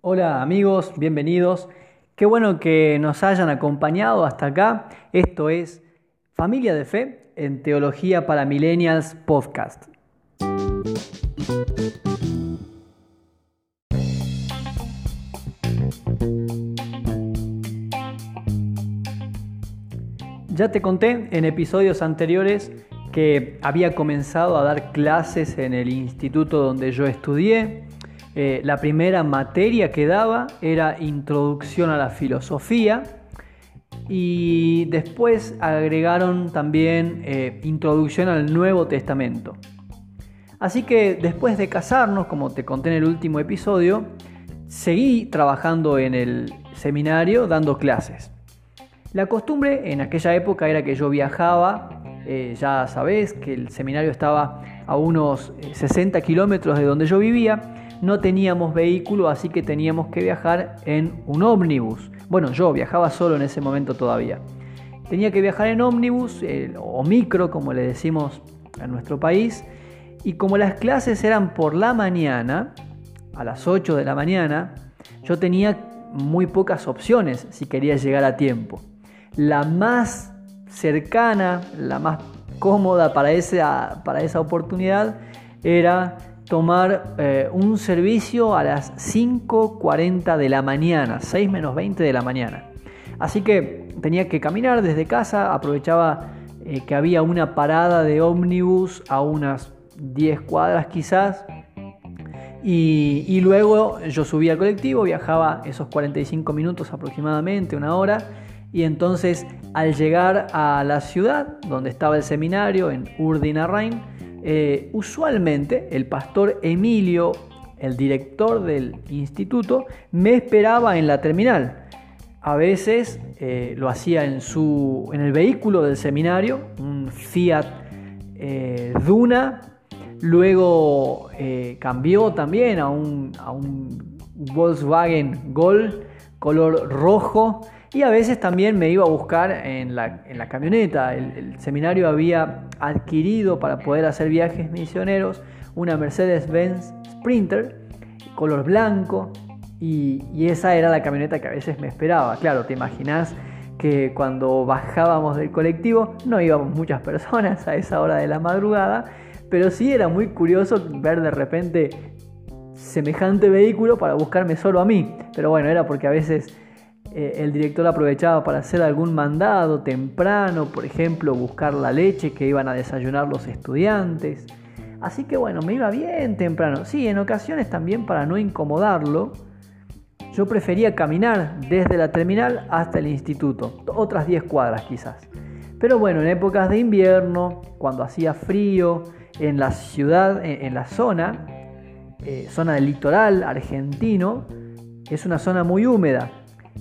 Hola amigos, bienvenidos. Qué bueno que nos hayan acompañado hasta acá. Esto es Familia de Fe en Teología para Millennials Podcast. Ya te conté en episodios anteriores que había comenzado a dar clases en el instituto donde yo estudié. Eh, la primera materia que daba era Introducción a la Filosofía y después agregaron también eh, Introducción al Nuevo Testamento. Así que después de casarnos, como te conté en el último episodio, seguí trabajando en el seminario dando clases. La costumbre en aquella época era que yo viajaba, eh, ya sabés que el seminario estaba a unos 60 eh, kilómetros de donde yo vivía, no teníamos vehículo, así que teníamos que viajar en un ómnibus. Bueno, yo viajaba solo en ese momento todavía. Tenía que viajar en ómnibus o micro, como le decimos en nuestro país, y como las clases eran por la mañana, a las 8 de la mañana, yo tenía muy pocas opciones si quería llegar a tiempo la más cercana, la más cómoda para esa, para esa oportunidad era tomar eh, un servicio a las 5.40 de la mañana, 6 menos 20 de la mañana. Así que tenía que caminar desde casa, aprovechaba eh, que había una parada de ómnibus a unas 10 cuadras quizás, y, y, luego yo subía al colectivo, viajaba esos 45 minutos aproximadamente, una hora, y entonces al llegar a la ciudad donde estaba el seminario, en Urdinarrain, eh, usualmente el pastor Emilio, el director del instituto, me esperaba en la terminal. A veces eh, lo hacía en, su, en el vehículo del seminario, un Fiat eh, Duna, luego cambió también a un, a un Volkswagen Gol color rojo y a veces también me iba a buscar en la, camioneta. El, seminario había adquirido para poder hacer viajes misioneros una Mercedes-Benz Sprinter, color blanco, y, esa era la camioneta que a veces me esperaba. Claro, te imaginas que cuando bajábamos del colectivo no íbamos muchas personas a esa hora de la madrugada, pero sí era muy curioso ver de repente semejante vehículo para buscarme solo a mí. Pero bueno, era porque a veces eh, el director aprovechaba para hacer algún mandado temprano, por ejemplo, buscar la leche que iban a desayunar los estudiantes. Así que bueno, me iba bien temprano. Sí, en ocasiones también para no incomodarlo, yo prefería caminar desde la terminal hasta el instituto, otras 10 cuadras quizás. Pero bueno, en épocas de invierno, cuando hacía frío, en la ciudad, en, la zona, eh, zona del litoral argentino, es una zona muy húmeda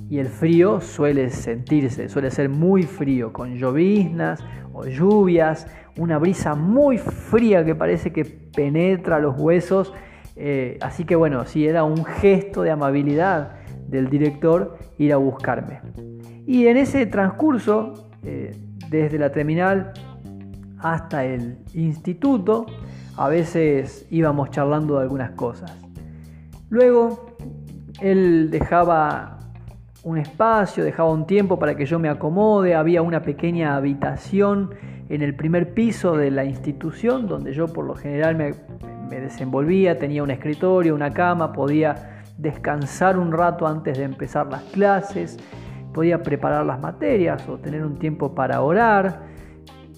y el frío suele sentirse, suele ser muy frío, con lloviznas o lluvias, una brisa muy fría que parece que penetra los huesos. Eh, así que bueno, sí era un gesto de amabilidad del director ir a buscarme. Y en ese transcurso, eh, desde la terminal hasta el instituto, a veces íbamos charlando de algunas cosas. Luego, él dejaba un espacio, dejaba un tiempo para que yo me acomode, había una pequeña habitación en el primer piso de la institución donde yo por lo general me, desenvolvía, tenía un escritorio, una cama, podía descansar un rato antes de empezar las clases, podía preparar las materias o tener un tiempo para orar,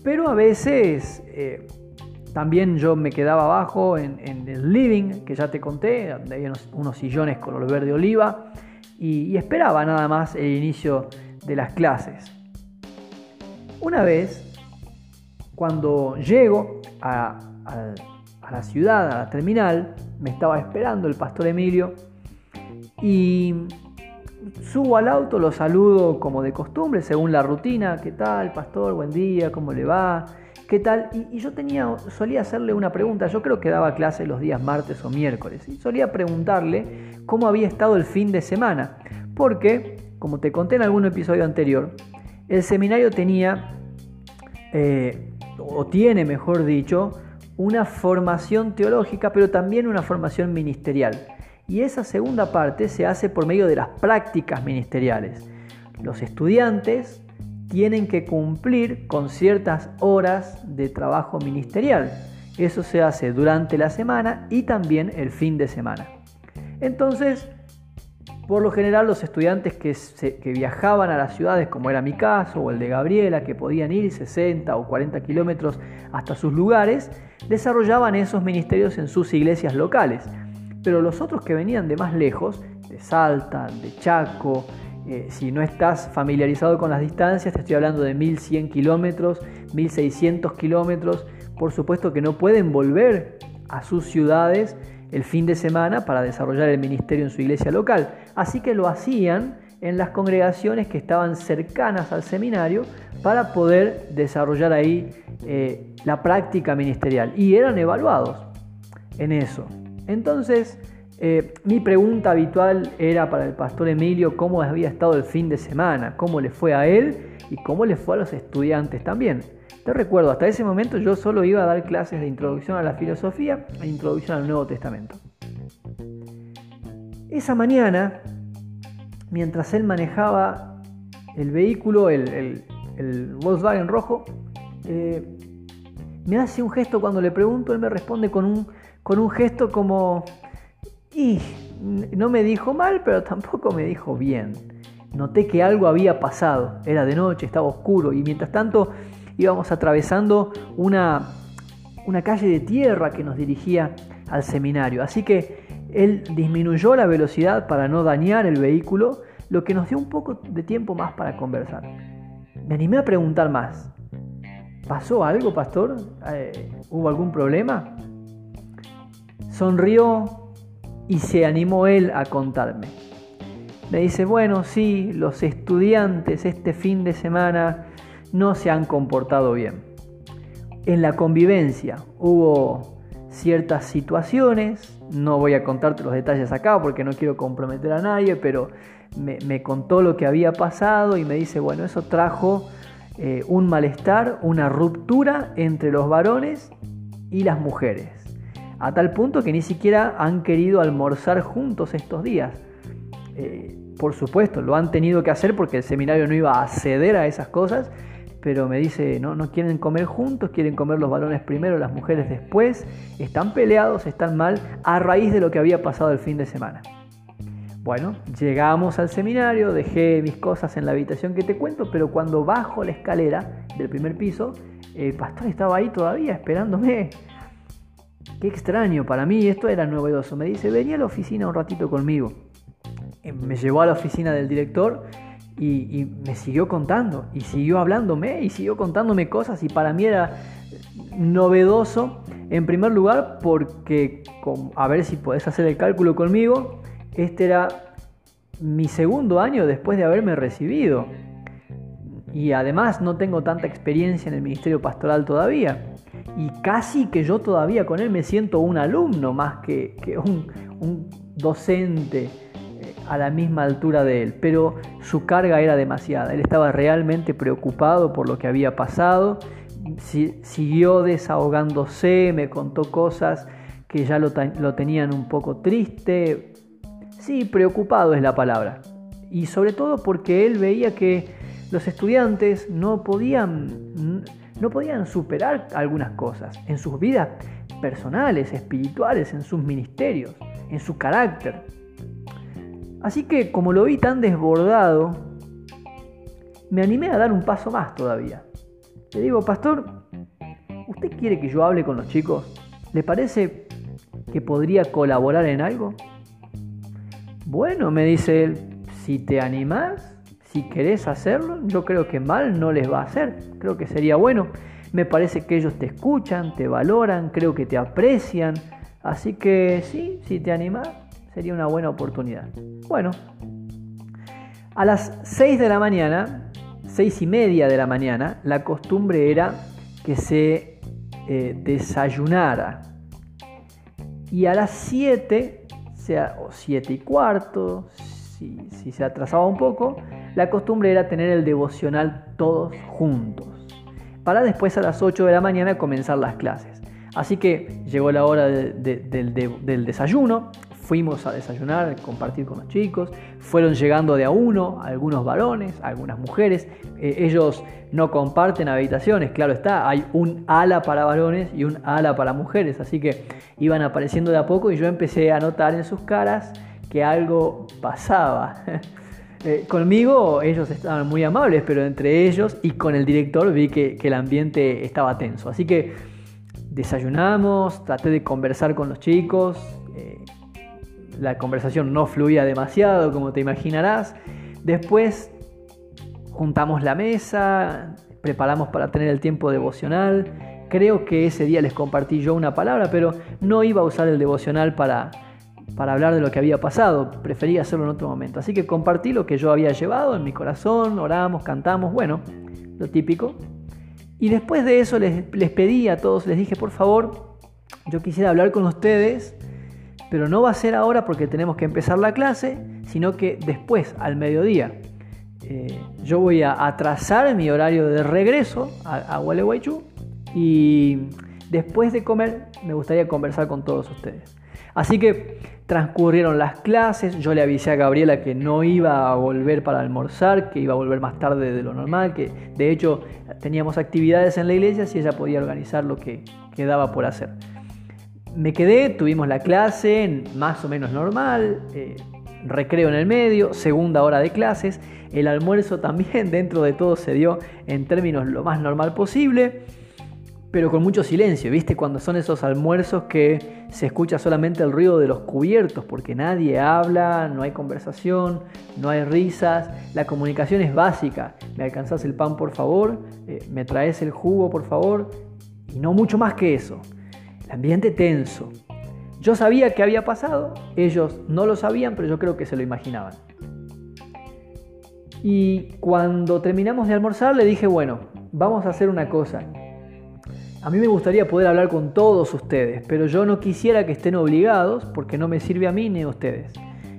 pero a veces eh, también yo me quedaba abajo en, el living, que ya te conté, donde había unos, unos sillones color verde oliva, y, esperaba nada más el inicio de las clases. Una vez, cuando llego a, la ciudad, a la terminal, me estaba esperando el pastor Emilio y subo al auto, lo saludo como de costumbre, según la rutina. ¿Qué tal, pastor? Buen día, ¿cómo le va? ¿Qué tal? Y, yo tenía, solía hacerle una pregunta, yo creo que daba clase los días martes o miércoles, y solía preguntarle cómo había estado el fin de semana, porque, como te conté en algún episodio anterior, el seminario tenía, eh, o tiene mejor dicho, una formación teológica, pero también una formación ministerial. Y esa segunda parte se hace por medio de las prácticas ministeriales. Los estudiantes tienen que cumplir con ciertas horas de trabajo ministerial. Eso se hace durante la semana y también el fin de semana. Entonces, por lo general los estudiantes que, viajaban a las ciudades, como era mi caso o el de Gabriela, que podían ir 60 o 40 kilómetros hasta sus lugares, desarrollaban esos ministerios en sus iglesias locales. Pero los otros que venían de más lejos, de Salta, de Chaco, eh, si no estás familiarizado con las distancias, te estoy hablando de 1100 kilómetros, 1600 kilómetros, por supuesto que no pueden volver a sus ciudades el fin de semana para desarrollar el ministerio en su iglesia local. Así que lo hacían en las congregaciones que estaban cercanas al seminario para poder desarrollar ahí eh, la práctica ministerial y eran evaluados en eso. Entonces, eh, mi pregunta habitual era para el pastor Emilio cómo había estado el fin de semana, cómo le fue a él y cómo le fue a los estudiantes también. Te recuerdo, hasta ese momento yo solo iba a dar clases de introducción a la filosofía e introducción al Nuevo Testamento. Esa mañana, mientras él manejaba el vehículo, el, Volkswagen rojo, eh, me hace un gesto cuando le pregunto, él me responde con un, con un gesto como y no me dijo mal, pero tampoco me dijo bien. Noté que algo había pasado. Era de noche, estaba oscuro y mientras tanto íbamos atravesando una, una calle de tierra que nos dirigía al seminario. Así que él disminuyó la velocidad para no dañar el vehículo, lo que nos dio un poco de tiempo más para conversar. Me animé a preguntar más. ¿Pasó algo, pastor? Eh, ¿Hubo algún problema? Sonrió, y se animó él a contarme. Me dice, bueno, sí, los estudiantes este fin de semana no se han comportado bien. En la convivencia hubo ciertas situaciones, no voy a contarte los detalles acá porque no quiero comprometer a nadie, pero me, contó lo que había pasado y me dice, bueno, eso trajo eh, un malestar, una ruptura entre los varones y las mujeres a tal punto que ni siquiera han querido almorzar juntos estos días. Eh, por supuesto, lo han tenido que hacer porque el seminario no iba a ceder a esas cosas, pero me dice, no, no quieren comer juntos, quieren comer los varones primero, las mujeres después, están peleados, están mal, a raíz de lo que había pasado el fin de semana. Bueno, llegamos al seminario, dejé mis cosas en la habitación que te cuento, pero cuando bajo la escalera del primer piso, el pastor estaba ahí todavía esperándome. Qué extraño, para mí esto era novedoso. Me dice, venía a la oficina un ratito conmigo. Eh, me llevó a la oficina del director y, me siguió contando, y siguió hablándome, y siguió contándome cosas, y para mí era novedoso, en primer lugar, porque, a ver si podés hacer el cálculo conmigo, este era mi segundo año después de haberme recibido. Y además no tengo tanta experiencia en el ministerio pastoral todavía y casi que yo todavía con él me siento un alumno más que, un, docente eh, a la misma altura de él, pero su carga era demasiada, él estaba realmente preocupado por lo que había pasado, siguió desahogándose, me contó cosas que ya lo, lo tenían un poco triste, sí, preocupado es la palabra, y sobre todo porque él veía que los estudiantes no podían no podían superar algunas cosas en sus vidas personales, espirituales, en sus ministerios, en su carácter. Así que como lo vi tan desbordado, me animé a dar un paso más todavía. Le digo, pastor, ¿usted quiere que yo hable con los chicos? ¿Le parece que podría colaborar en algo? Bueno, me dice él, si te animás, si querés hacerlo, yo creo que mal no les va a hacer. Creo que sería bueno. Me parece que ellos te escuchan, te valoran, creo que te aprecian. Así que sí, si te animas, sería una buena oportunidad. Bueno, a las 6 de la mañana, 6 y media de la mañana, la costumbre era que se eh, desayunara. Y a las 7, sea, o 7 y cuarto, si, se atrasaba un poco, la costumbre era tener el devocional todos juntos, para después a las 8 de la mañana comenzar las clases. Así que llegó la hora del desayuno, fuimos a desayunar, compartir con los chicos, fueron llegando de a uno, algunos varones, algunas mujeres, eh, ellos no comparten habitaciones, claro está, hay un ala para varones y un ala para mujeres, así que iban apareciendo de a poco y yo empecé a notar en sus caras que algo pasaba. Eh, conmigo ellos estaban muy amables, pero entre ellos y con el director vi que, el ambiente estaba tenso. Así que desayunamos, traté de conversar con los chicos. Eh, la conversación no fluía demasiado, como te imaginarás. Después juntamos la mesa, preparamos para tener el tiempo devocional. Creo que ese día les compartí yo una palabra, pero no iba a usar el devocional para para hablar de lo que había pasado, prefería hacerlo en otro momento. Así que compartí lo que yo había llevado en mi corazón, oramos, cantamos, bueno, lo típico. Y después de eso les, pedí a todos, les dije, por favor, yo quisiera hablar con ustedes, pero no va a ser ahora porque tenemos que empezar la clase, sino que después, al mediodía. Eh, yo voy a atrasar mi horario de regreso a, a Gualeguaychú y después de comer me gustaría conversar con todos ustedes. Así que transcurrieron las clases, yo le avisé a Gabriela que no iba a volver para almorzar, que iba a volver más tarde de lo normal, que de hecho teníamos actividades en la iglesia si ella podía organizar lo que quedaba por hacer. Me quedé, tuvimos la clase más o menos normal, eh, recreo en el medio, segunda hora de clases, el almuerzo también dentro de todo se dio en términos lo más normal posible pero con mucho silencio, ¿viste? Cuando son esos almuerzos que se escucha solamente el ruido de los cubiertos, porque nadie habla, no hay conversación, no hay risas, la comunicación es básica. ¿Me alcanzás el pan, por favor? Eh, ¿Me traes el jugo, por favor? Y no mucho más que eso. El ambiente tenso. Yo sabía que había pasado, ellos no lo sabían, pero yo creo que se lo imaginaban. Y cuando terminamos de almorzar le dije, bueno, vamos a hacer una cosa a mí me gustaría poder hablar con todos ustedes, pero yo no quisiera que estén obligados porque no me sirve a mí ni a ustedes.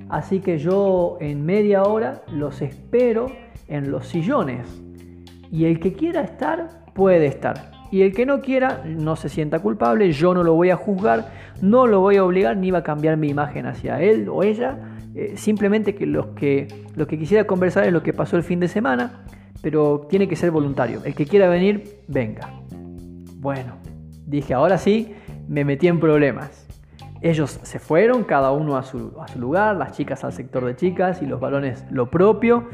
Así que yo en media hora los espero en los sillones. Y el que quiera estar, puede estar. Y el que no quiera, no se sienta culpable, yo no lo voy a juzgar, no lo voy a obligar ni va a cambiar mi imagen hacia él o ella. Eh, simplemente que, que lo que quisiera conversar es lo que pasó el fin de semana, pero tiene que ser voluntario. El que quiera venir, venga. Bueno, dije, ahora sí, me metí en problemas. Ellos se fueron, cada uno a su, lugar, las chicas al sector de chicas y los varones lo propio.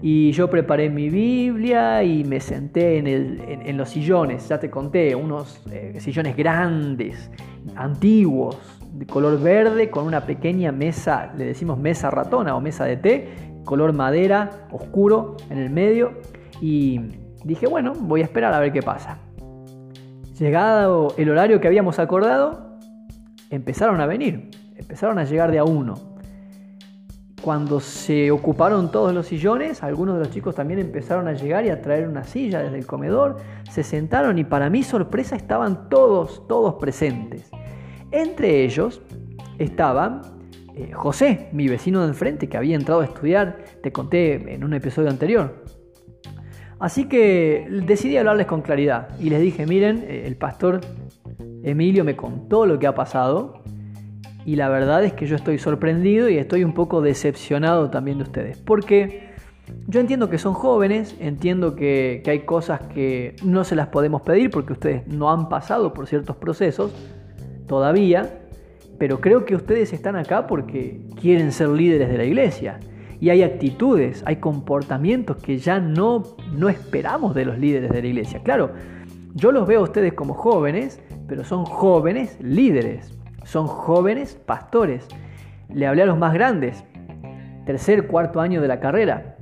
Y yo preparé mi Biblia y me senté en, los sillones, ya te conté, unos eh, sillones grandes, antiguos, de color verde, con una pequeña mesa, le decimos mesa ratona o mesa de té, color madera, oscuro en el medio. Y dije, bueno, voy a esperar a ver qué pasa. Llegado el horario que habíamos acordado, empezaron a venir, empezaron a llegar de a uno. Cuando se ocuparon todos los sillones, algunos de los chicos también empezaron a llegar y a traer una silla desde el comedor, se sentaron y para mi sorpresa estaban todos, todos presentes. Entre ellos estaban eh, José, mi vecino de enfrente que había entrado a estudiar, te conté en un episodio anterior. Así que decidí hablarles con claridad y les dije, miren, eh, el pastor Emilio me contó lo que ha pasado y la verdad es que yo estoy sorprendido y estoy un poco decepcionado también de ustedes, porque yo entiendo que son jóvenes, entiendo que, que hay cosas que no se las podemos pedir porque ustedes no han pasado por ciertos procesos todavía, pero creo que ustedes están acá porque quieren ser líderes de la iglesia y hay actitudes, hay comportamientos que ya no, no esperamos de los líderes de la iglesia. Claro, yo los veo a ustedes como jóvenes, pero son jóvenes líderes, son jóvenes pastores. Le hablé a los más grandes, tercer, cuarto año de la carrera.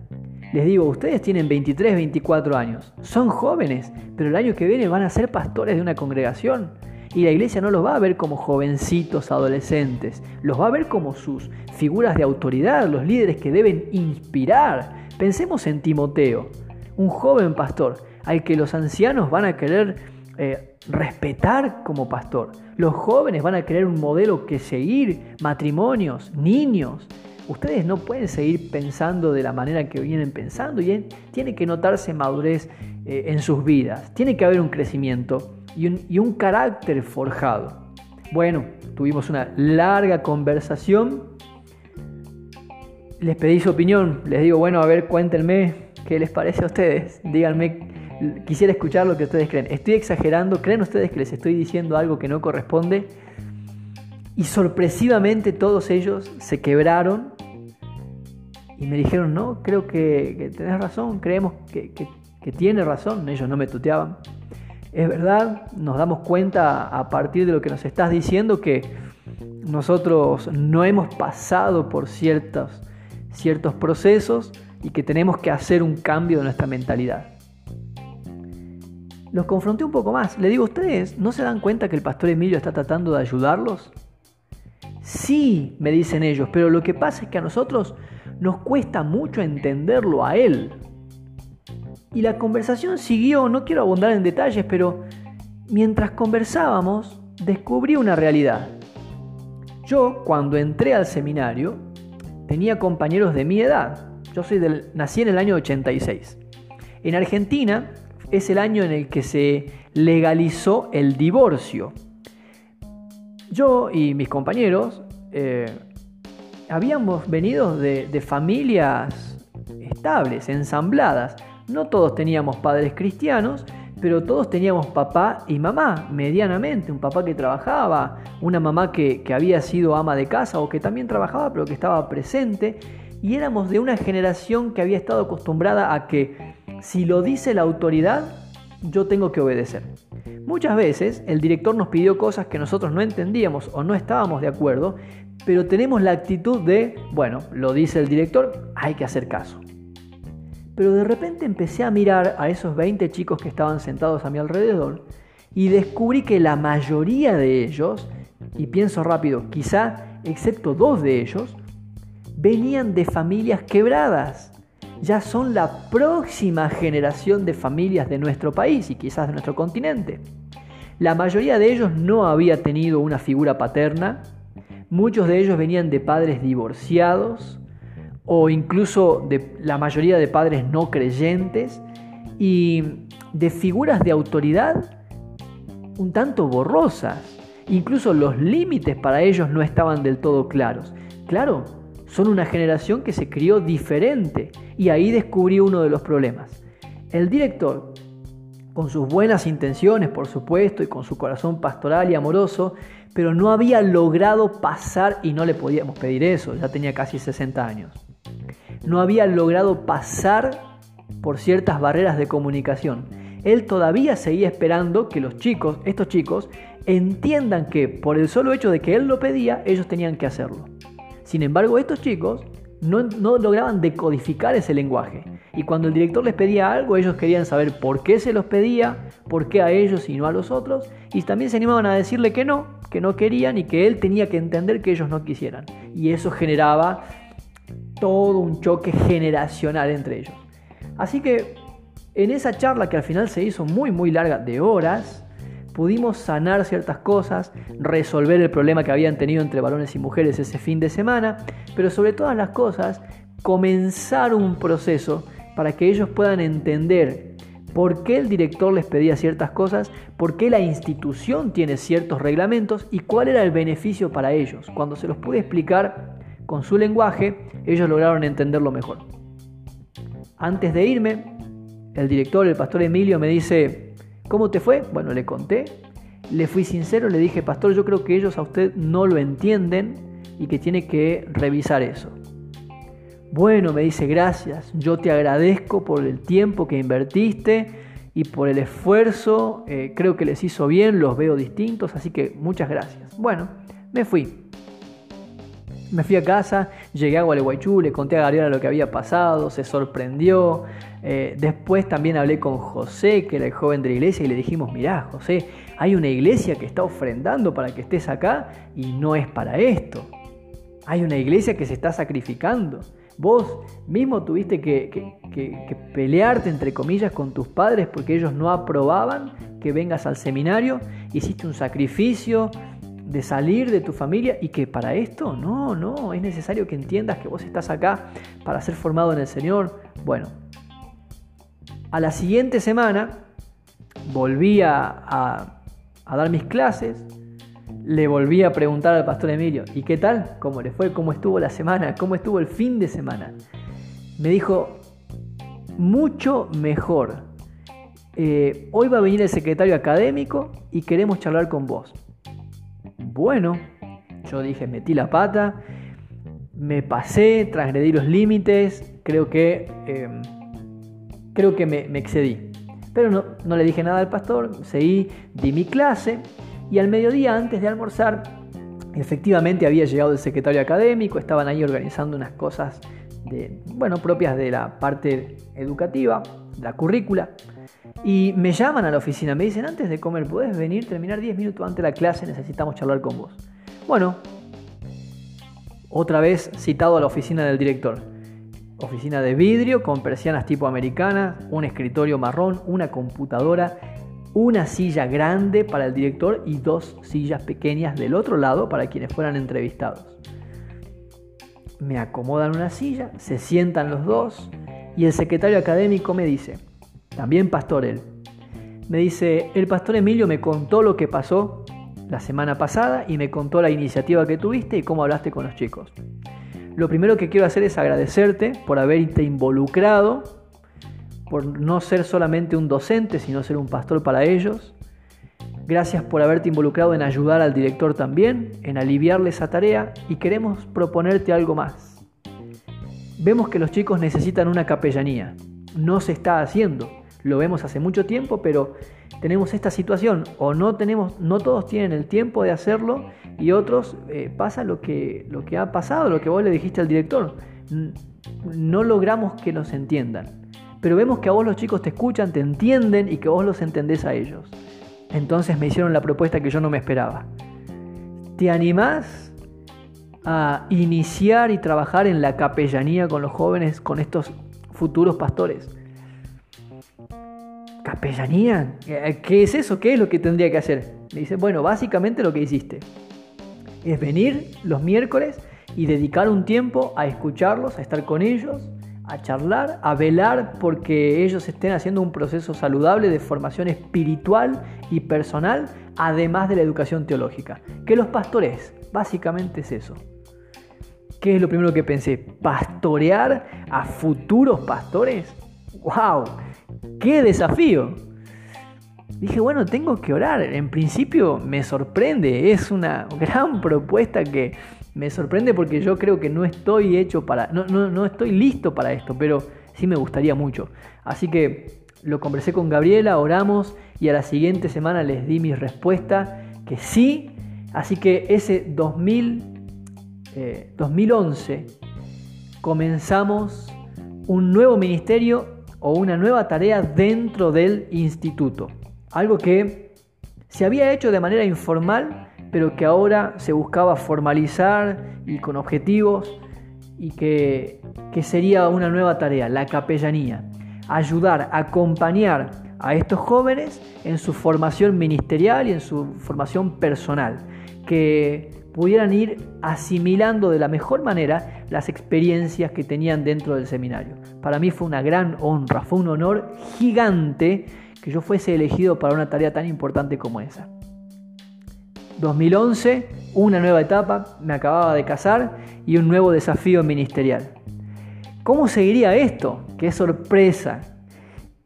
Les digo, ustedes tienen 23, 24 años, son jóvenes, pero el año que viene van a ser pastores de una congregación. Y la iglesia no los va a ver como jovencitos adolescentes, los va a ver como sus figuras de autoridad, los líderes que deben inspirar. Pensemos en Timoteo, un joven pastor al que los ancianos van a querer eh, respetar como pastor. Los jóvenes van a querer un modelo que seguir, matrimonios, niños. Ustedes no pueden seguir pensando de la manera que vienen pensando y tiene que notarse madurez eh, en sus vidas, tiene que haber un crecimiento y un, carácter forjado. Bueno, tuvimos una larga conversación. Les pedí su opinión. Les digo, bueno, a ver, cuéntenme qué les parece a ustedes. Díganme, quisiera escuchar lo que ustedes creen. Estoy exagerando, ¿creen ustedes que les estoy diciendo algo que no corresponde? Y sorpresivamente todos ellos se quebraron y me dijeron, no, creo que, tenés razón, creemos que, que tiene razón. Ellos no me tuteaban. Es verdad, nos damos cuenta a partir de lo que nos estás diciendo que nosotros no hemos pasado por ciertos, ciertos procesos y que tenemos que hacer un cambio de nuestra mentalidad. Los confronté un poco más. Le digo, ¿ustedes no se dan cuenta que el pastor Emilio está tratando de ayudarlos? Sí, me dicen ellos, pero lo que pasa es que a nosotros nos cuesta mucho entenderlo a él. Y la conversación siguió, no quiero abundar en detalles, pero mientras conversábamos descubrí una realidad. Yo, cuando entré al seminario, tenía compañeros de mi edad. Yo soy del, nací en el año 86. En Argentina es el año en el que se legalizó el divorcio. Yo y mis compañeros eh, habíamos venido de, de familias estables, ensambladas. No todos teníamos padres cristianos, pero todos teníamos papá y mamá, medianamente, un papá que trabajaba, una mamá que, había sido ama de casa o que también trabajaba, pero que estaba presente, y éramos de una generación que había estado acostumbrada a que si lo dice la autoridad, yo tengo que obedecer. Muchas veces el director nos pidió cosas que nosotros no entendíamos o no estábamos de acuerdo, pero tenemos la actitud de, bueno, lo dice el director, hay que hacer caso. Pero de repente empecé a mirar a esos 20 chicos que estaban sentados a mi alrededor y descubrí que la mayoría de ellos, y pienso rápido, quizá excepto dos de ellos, venían de familias quebradas. Ya son la próxima generación de familias de nuestro país y quizás de nuestro continente. La mayoría de ellos no había tenido una figura paterna, muchos de ellos venían de padres divorciados, o incluso de la mayoría de padres no creyentes y de figuras de autoridad un tanto borrosas. Incluso los límites para ellos no estaban del todo claros. Claro, son una generación que se crió diferente y ahí descubrí uno de los problemas. El director, con sus buenas intenciones, por supuesto, y con su corazón pastoral y amoroso, pero no había logrado pasar, y no le podíamos pedir eso, ya tenía casi 60 años, no había logrado pasar por ciertas barreras de comunicación. Él todavía seguía esperando que los chicos, estos chicos, entiendan que por el solo hecho de que él lo pedía, ellos tenían que hacerlo. Sin embargo, estos chicos no, lograban decodificar ese lenguaje. Y cuando el director les pedía algo, ellos querían saber por qué se los pedía, por qué a ellos y no a los otros. Y también se animaban a decirle que no, que no querían y que él tenía que entender que ellos no quisieran. Y eso generaba todo un choque generacional entre ellos. Así que en esa charla que al final se hizo muy muy larga de horas, pudimos sanar ciertas cosas, resolver el problema que habían tenido entre varones y mujeres ese fin de semana, pero sobre todas las cosas, comenzar un proceso para que ellos puedan entender por qué el director les pedía ciertas cosas, por qué la institución tiene ciertos reglamentos y cuál era el beneficio para ellos. Cuando se los pude explicar, con su lenguaje, ellos lograron entenderlo mejor. Antes de irme, el director, el pastor Emilio, me dice, ¿cómo te fue? Bueno, le conté, le fui sincero, le dije, pastor, yo creo que ellos a usted no lo entienden y que tiene que revisar eso. Bueno, me dice, gracias, yo te agradezco por el tiempo que invertiste y por el esfuerzo, eh, creo que les hizo bien, los veo distintos, así que muchas gracias. Bueno, me fui. Me fui a casa, llegué a Gualeguaychú, le conté a Gabriela lo que había pasado, se sorprendió. Eh, después también hablé con José, que era el joven de la iglesia, y le dijimos, mirá, José, hay una iglesia que está ofrendando para que estés acá y no es para esto. Hay una iglesia que se está sacrificando. Vos mismo tuviste que, que pelearte, entre comillas, con tus padres porque ellos no aprobaban que vengas al seminario. Hiciste un sacrificio, de salir de tu familia y que para esto no, no, es necesario que entiendas que vos estás acá para ser formado en el Señor. Bueno, a la siguiente semana volví a, a, dar mis clases, le volví a preguntar al pastor Emilio, ¿y qué tal? ¿Cómo le fue? ¿Cómo estuvo la semana? ¿Cómo estuvo el fin de semana? Me dijo, mucho mejor. Eh, hoy va a venir el secretario académico y queremos charlar con vos. Bueno, yo dije, metí la pata, me pasé, transgredí los límites, creo que, em, creo que me, excedí. Pero no, no le dije nada al pastor, seguí, di mi clase y al mediodía antes de almorzar, efectivamente había llegado el secretario académico, estaban ahí organizando unas cosas de, bueno, propias de la parte educativa, la currícula. Y me llaman a la oficina, me dicen, antes de comer, ¿puedes venir, terminar 10 minutos antes de la clase? Necesitamos charlar con vos. Bueno, otra vez citado a la oficina del director. Oficina de vidrio con persianas tipo americana, un escritorio marrón, una computadora, una silla grande para el director y dos sillas pequeñas del otro lado para quienes fueran entrevistados. Me acomodan una silla, se sientan los dos y el secretario académico me dice, también pastor él, me dice, el pastor Emilio me contó lo que pasó la semana pasada y me contó la iniciativa que tuviste y cómo hablaste con los chicos. Lo primero que quiero hacer es agradecerte por haberte involucrado, por no ser solamente un docente, sino ser un pastor para ellos. Gracias por haberte involucrado en ayudar al director también, en aliviarle esa tarea y queremos proponerte algo más. Vemos que los chicos necesitan una capellanía. No se está haciendo. Lo vemos hace mucho tiempo, pero tenemos esta situación o no tenemos, no todos tienen el tiempo de hacerlo y otros eh, pasa lo que, lo que ha pasado, lo que vos le dijiste al director. No logramos que nos entiendan. Pero vemos que a vos los chicos te escuchan, te entienden y que vos los entendés a ellos. Entonces me hicieron la propuesta que yo no me esperaba. ¿Te animás a iniciar y trabajar en la capellanía con los jóvenes, con estos futuros pastores? ¿Capellanía? ¿Qué es eso? ¿Qué es lo que tendría que hacer? Me dice, bueno, básicamente lo que hiciste es venir los miércoles y dedicar un tiempo a escucharlos, a estar con ellos, a charlar, a velar porque ellos estén haciendo un proceso saludable de formación espiritual y personal, además de la educación teológica. Que los pastores, básicamente es eso. ¿Qué es lo primero que pensé? ¿Pastorear a futuros pastores? ¡Wow! ¡Qué desafío! Dije, bueno, tengo que orar. En principio me sorprende, es una gran propuesta que me sorprende porque yo creo que no estoy hecho para, no, no, estoy listo para esto, pero sí me gustaría mucho. Así que lo conversé con Gabriela, oramos y a la siguiente semana les di mi respuesta que sí. Así que ese 2000, 2011 eh, comenzamos un nuevo ministerio o una nueva tarea dentro del instituto. Algo que se había hecho de manera informal, pero que ahora se buscaba formalizar y con objetivos y que, que sería una nueva tarea, la capellanía. Ayudar, acompañar a estos jóvenes en su formación ministerial y en su formación personal. Que pudieran ir asimilando de la mejor manera las experiencias que tenían dentro del seminario. Para mí fue una gran honra, fue un honor gigante que yo fuese elegido para una tarea tan importante como esa. 2011, una nueva etapa, me acababa de casar y un nuevo desafío ministerial. ¿Cómo seguiría esto? ¡Qué sorpresa!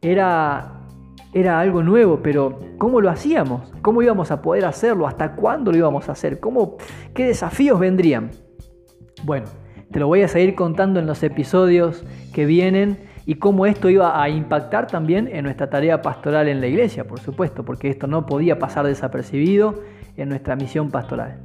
Era era algo nuevo, pero ¿cómo lo hacíamos? ¿Cómo íbamos a poder hacerlo? ¿Hasta cuándo lo íbamos a hacer? ¿Cómo, ¿Qué desafíos vendrían? Bueno, te lo voy a seguir contando en los episodios que vienen y cómo esto iba a impactar también en nuestra tarea pastoral en la iglesia, por supuesto, porque esto no podía pasar desapercibido en nuestra misión pastoral.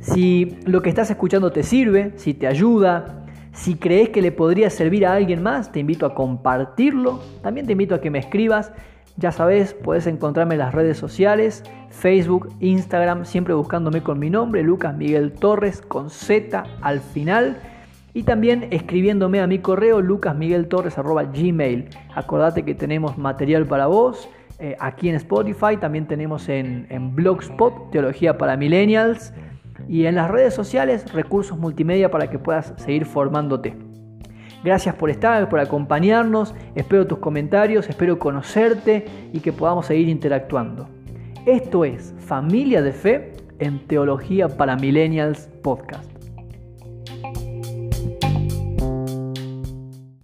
Si lo que estás escuchando te sirve, si te ayuda, si crees que le podría servir a alguien más, te invito a compartirlo. También te invito a que me escribas. Ya sabes, puedes encontrarme en las redes sociales, Facebook, Instagram, siempre buscándome con mi nombre, Lucas Miguel Torres, con Z al final. Y también escribiéndome a mi correo lucasmigueltorres.gmail. Acordate que tenemos material para vos eh, aquí en Spotify, también tenemos en, en Blogspot, Teología para Millennials y en las redes sociales recursos multimedia para que puedas seguir formándote. Gracias por estar, por acompañarnos, espero tus comentarios, espero conocerte y que podamos seguir interactuando. Esto es Familia de Fe, en Teología para Millennials Podcast.